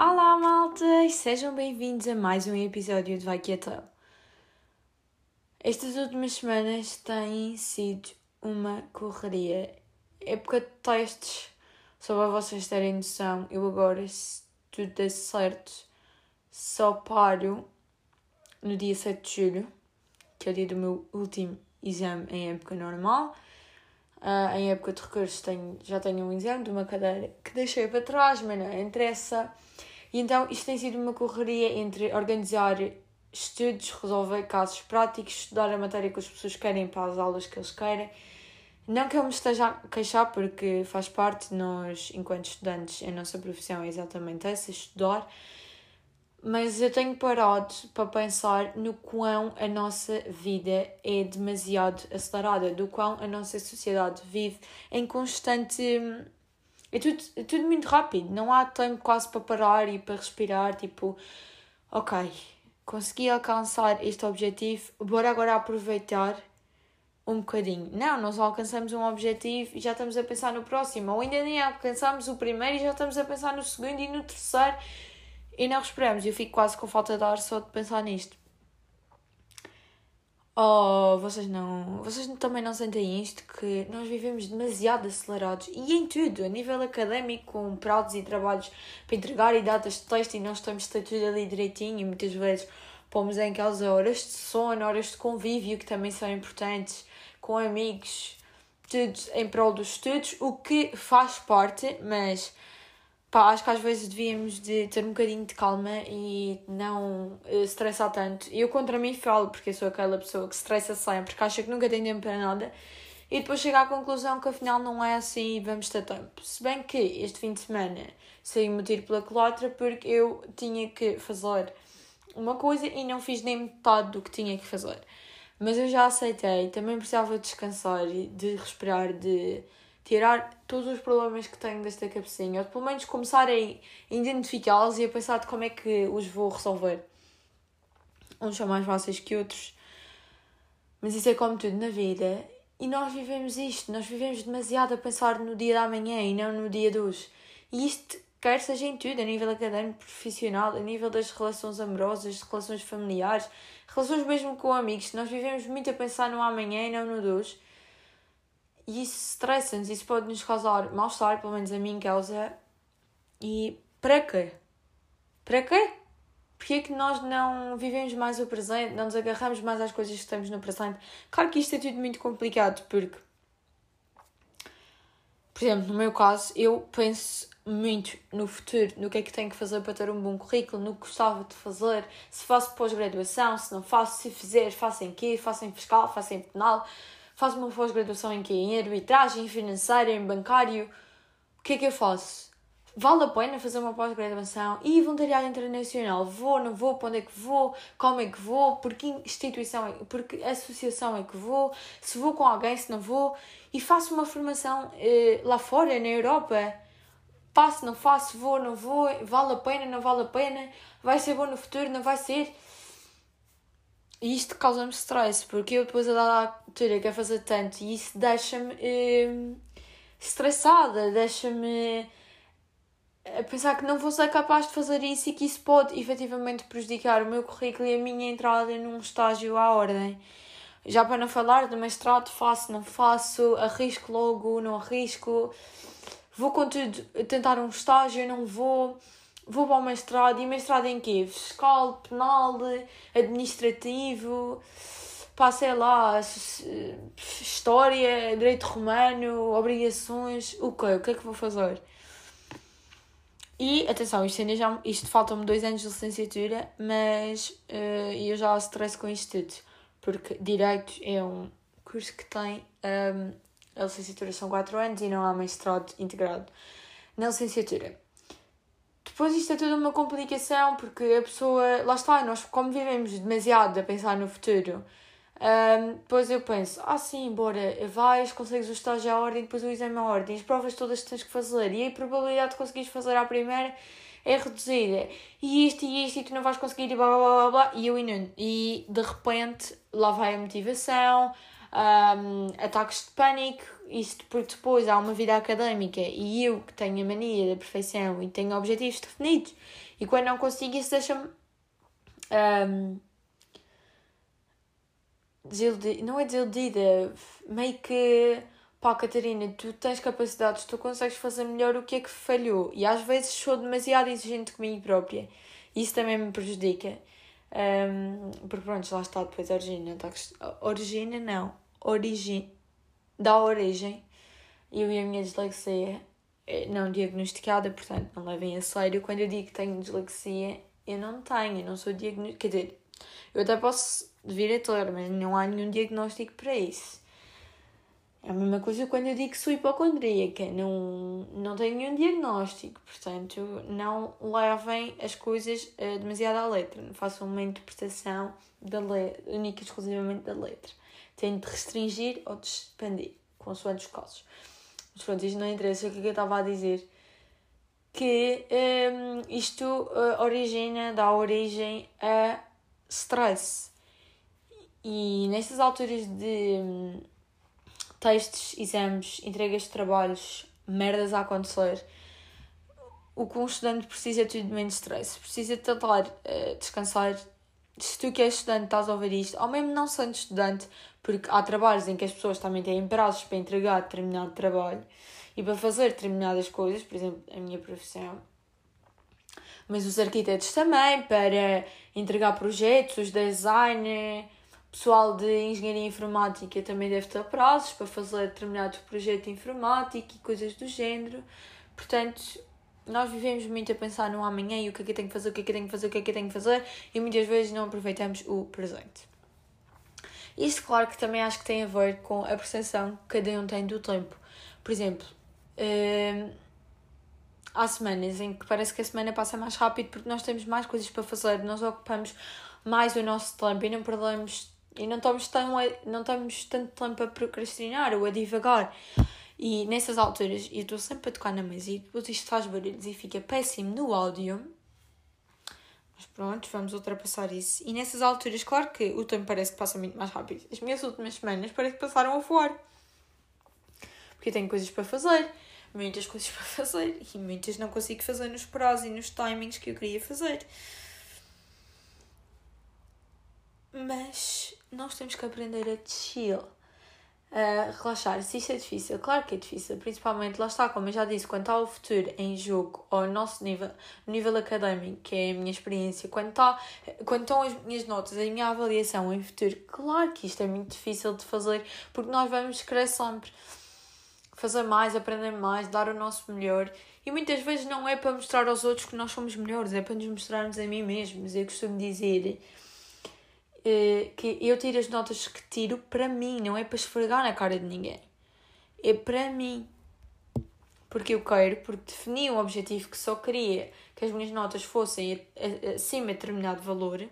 Olá, maltas! Sejam bem-vindos a mais um episódio de Vai Quieta. Estas últimas semanas têm sido uma correria. Época de testes, só para vocês terem noção, eu agora, se tudo der certo, só paro no dia 7 de julho, que é o dia do meu último exame em época normal. Uh, em época de recursos tenho, já tenho um exame de uma cadeira que deixei para trás, mas não interessa. E então isto tem sido uma correria entre organizar estudos, resolver casos práticos, estudar a matéria que as pessoas querem para as aulas que eles querem. Não que eu me esteja a queixar, porque faz parte, nós, enquanto estudantes, a nossa profissão é exatamente essa, estudar, mas eu tenho parado para pensar no quão a nossa vida é demasiado acelerada, do quão a nossa sociedade vive em constante. É tudo, é tudo muito rápido, não há tempo quase para parar e para respirar. Tipo, ok, consegui alcançar este objetivo, bora agora aproveitar um bocadinho. Não, nós alcançamos um objetivo e já estamos a pensar no próximo, ou ainda nem alcançamos o primeiro e já estamos a pensar no segundo e no terceiro e não respiramos. Eu fico quase com falta de ar só de pensar nisto. Oh, vocês não. Vocês também não sentem isto? Que nós vivemos demasiado acelerados e em tudo, a nível académico, com prazos e trabalhos para entregar e datas de texto e nós estamos tudo ali direitinho e muitas vezes pomos em causa horas de sono, horas de convívio que também são importantes, com amigos, tudo em prol dos estudos, o que faz parte, mas pá, acho que às vezes devíamos de ter um bocadinho de calma e não uh, estressar tanto. Eu contra mim falo, porque eu sou aquela pessoa que estressa sempre, que acha que nunca tem tempo para nada, e depois chega à conclusão que afinal não é assim e vamos ter tempo. Se bem que este fim de semana saí-me tiro pela culatra porque eu tinha que fazer uma coisa e não fiz nem metade do que tinha que fazer. Mas eu já aceitei, também precisava descansar, de respirar, de tirar todos os problemas que tenho desta cabecinha, ou pelo menos começar a identificá-los e a pensar de como é que os vou resolver. Uns são mais fáceis que outros, mas isso é como tudo na vida. E nós vivemos isto, nós vivemos demasiado a pensar no dia da manhã e não no dia de hoje. E isto quer seja em tudo, a nível académico, profissional, a nível das relações amorosas, relações familiares, relações mesmo com amigos. Nós vivemos muito a pensar no amanhã e não no de hoje. E isso estressa-nos, isso pode nos causar mal-estar, pelo menos a mim causa. E para quê? Para quê? Porquê é que nós não vivemos mais o presente, não nos agarramos mais às coisas que temos no presente? Claro que isto é tudo muito complicado, porque, por exemplo, no meu caso, eu penso muito no futuro, no que é que tenho que fazer para ter um bom currículo, no que gostava de fazer, se faço pós-graduação, se não faço, se fizer, faço em quê, faço em fiscal, faço em penal, faço uma pós-graduação em quê? Em arbitragem, em financeiro, em bancário. O que é que eu faço? Vale a pena fazer uma pós-graduação e voluntariado internacional? Vou, não vou? Para onde é que vou? Como é que vou? Por que instituição é Por que associação é que vou? Se vou com alguém, se não vou? E faço uma formação eh, lá fora, na Europa? Faço, não faço? Vou, não vou? Vale a pena, não vale a pena? Vai ser bom no futuro, não vai ser? E isto causa-me stress, porque eu depois a dada altura quero fazer tanto e isso deixa-me eh, estressada, deixa-me a pensar que não vou ser capaz de fazer isso e que isso pode efetivamente prejudicar o meu currículo e a minha entrada num estágio à ordem. Já para não falar do mestrado, faço, não faço, arrisco logo, não arrisco, vou tentar um estágio, não vou vou para o mestrado. E mestrado em quê? Fiscal, penal, administrativo, pá, sei lá, história, direito romano, obrigações, o quê? O que é que vou fazer? E, atenção, isto ainda já, isto faltam-me dois anos de licenciatura, mas uh, eu já stress com isto tudo, porque Direito é um curso que tem, um, a licenciatura são quatro anos e não há mestrado integrado na licenciatura. Depois isto é toda uma complicação porque a pessoa, lá está, nós como vivemos demasiado a pensar no futuro, um, depois eu penso, ah sim, bora, vais, consegues o estágio à ordem, depois o exame à ordem, as provas todas que tens que fazer e a probabilidade de conseguires fazer à primeira é reduzida. E isto e isto, e tu não vais conseguir, e blá blá blá blá. E eu inundo. E de repente, lá vai a motivação, um, ataques de pânico, isto porque depois há uma vida académica e eu que tenho a mania da perfeição e tenho objetivos definidos. E quando não consigo, isso deixa-me. Um, desiludida, não é desiludida, meio que pá, Catarina, tu tens capacidades, tu consegues fazer melhor o que é que falhou. E às vezes sou demasiado exigente comigo própria. Isso também me prejudica. Um, porque pronto, lá está depois a origina. Tá? Origina não. Origem. Dá origem. Eu e a minha dislexia é não diagnosticada, portanto não levem a sério. Quando eu digo que tenho dislexia, eu não tenho, eu não sou diagnosticada. Quer dizer, eu até posso vir a ter, mas não há nenhum diagnóstico para isso. É a mesma coisa quando eu digo que sou hipocondríaca, não, não tenho nenhum diagnóstico, portanto, não levem as coisas uh, demasiado à letra, não façam uma interpretação da letra, única e exclusivamente da letra. Tenho de restringir ou de expandir, consoante os casos. Mas pronto, isto não interessa, o que é que eu estava a dizer? Que um, isto uh, origina, dá origem a stress. E nestas alturas de um, textos, exames, entregas de trabalhos, merdas a acontecer, o que um estudante precisa é tudo menos stress. Precisa tentar uh, descansar. Se tu que és estudante estás a ouvir isto, ou mesmo não sendo estudante, porque há trabalhos em que as pessoas também têm prazos para entregar determinado trabalho e para fazer determinadas coisas, por exemplo, a minha profissão. Mas os arquitetos também, para entregar projetos, os designers pessoal de engenharia informática também deve ter prazos para fazer determinado projeto informático e coisas do género. Portanto, nós vivemos muito a pensar no amanhã e o que é que eu tenho que fazer, o que é que eu tenho que fazer, o que é que eu tenho que fazer e muitas vezes não aproveitamos o presente. Isto, claro, que também acho que tem a ver com a percepção que cada um tem do tempo. Por exemplo, hum, há semanas em que parece que a semana passa mais rápido porque nós temos mais coisas para fazer, nós ocupamos mais o nosso tempo e não perdemos e não estamos, tão não estamos tanto tempo a procrastinar ou a divagar. E nessas alturas, eu estou sempre a tocar na mesa e depois isto faz barulhos e fica péssimo no áudio. Mas pronto, vamos ultrapassar isso. E nessas alturas, claro que o tempo parece que passa muito mais rápido. As minhas últimas semanas parece que passaram a voar. Porque eu tenho coisas para fazer, muitas coisas para fazer e muitas não consigo fazer nos prazos e nos timings que eu queria fazer. Mas nós temos que aprender a chill, a relaxar. Se isto é difícil, claro que é difícil, principalmente, lá está, como eu já disse, quando está o futuro em jogo, ou o nosso nível, nível académico, que é a minha experiência, quando, está, quando estão as minhas notas, a minha avaliação em futuro, claro que isto é muito difícil de fazer, porque nós vamos querer sempre fazer mais, aprender mais, dar o nosso melhor. E muitas vezes não é para mostrar aos outros que nós somos melhores, é para nos mostrarmos a mim mesmos. Eu costumo dizer que eu tiro as notas que tiro para mim, não é para esfregar na cara de ninguém. É para mim. Porque eu quero, porque defini um objetivo que só queria que as minhas notas fossem acima de determinado valor.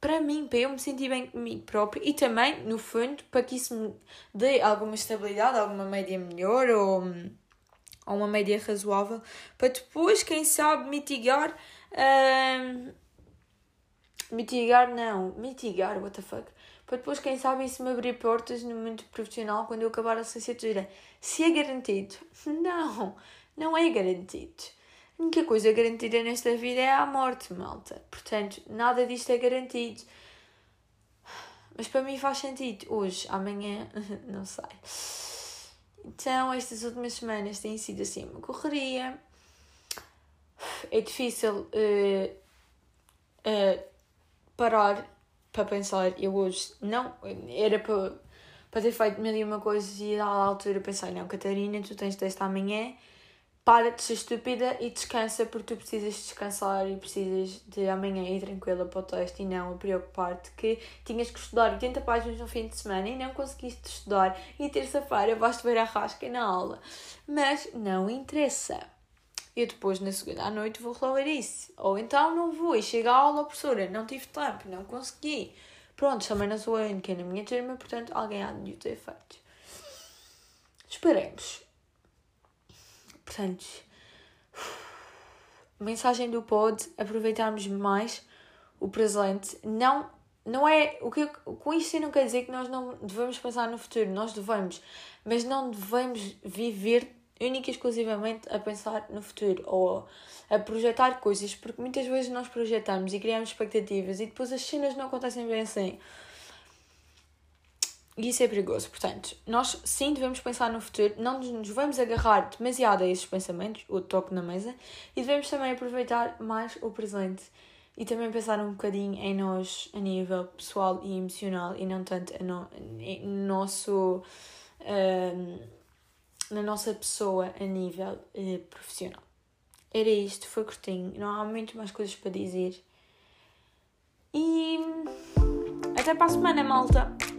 Para mim, para eu me sentir bem comigo próprio e também, no fundo, para que isso me dê alguma estabilidade, alguma média melhor ou, ou uma média razoável, para depois, quem sabe, mitigar. Uh, Mitigar não, mitigar, what the fuck. Para depois, quem sabe, isso me abrir portas no mundo profissional quando eu acabar a licenciatura. Se é garantido? Não, não é garantido. A única coisa garantida nesta vida é a morte, malta. Portanto, nada disto é garantido. Mas para mim faz sentido. Hoje, amanhã, não sei. Então, estas últimas semanas têm sido assim uma correria. É difícil uh, uh, parar para pensar, eu hoje não, era para, para ter feito mil e uma coisas e à altura pensei, não, Catarina, tu tens teste amanhã, para de ser estúpida e descansa porque tu precisas descansar e precisas de amanhã ir tranquila para o teste e não preocupar-te que tinhas que estudar 80 páginas no fim de semana e não conseguiste estudar e terça-feira vais-te ver a rasca na aula. Mas não interessa eu depois na segunda à noite vou resolver isso. Ou então não vou e chego à aula, professora, não tive tempo, não consegui. Pronto, também não sou a na minha turma, portanto alguém há de ter feito. Esperemos. Portanto, mensagem do pod, aproveitarmos mais o presente. Não, não é. O que, com isto não quer dizer que nós não devemos pensar no futuro, nós devemos, mas não devemos viver única e exclusivamente a pensar no futuro ou a projetar coisas, porque muitas vezes nós projetamos e criamos expectativas e depois as cenas não acontecem bem assim. E isso é perigoso. Portanto, nós sim devemos pensar no futuro, não nos vamos agarrar demasiado a esses pensamentos, o toque na mesa, e devemos também aproveitar mais o presente e também pensar um bocadinho em nós a nível pessoal e emocional e não tanto no, no nosso. Uh, na nossa pessoa a nível uh, profissional. Era isto, foi curtinho, não há muito mais coisas para dizer. E até para a semana, malta!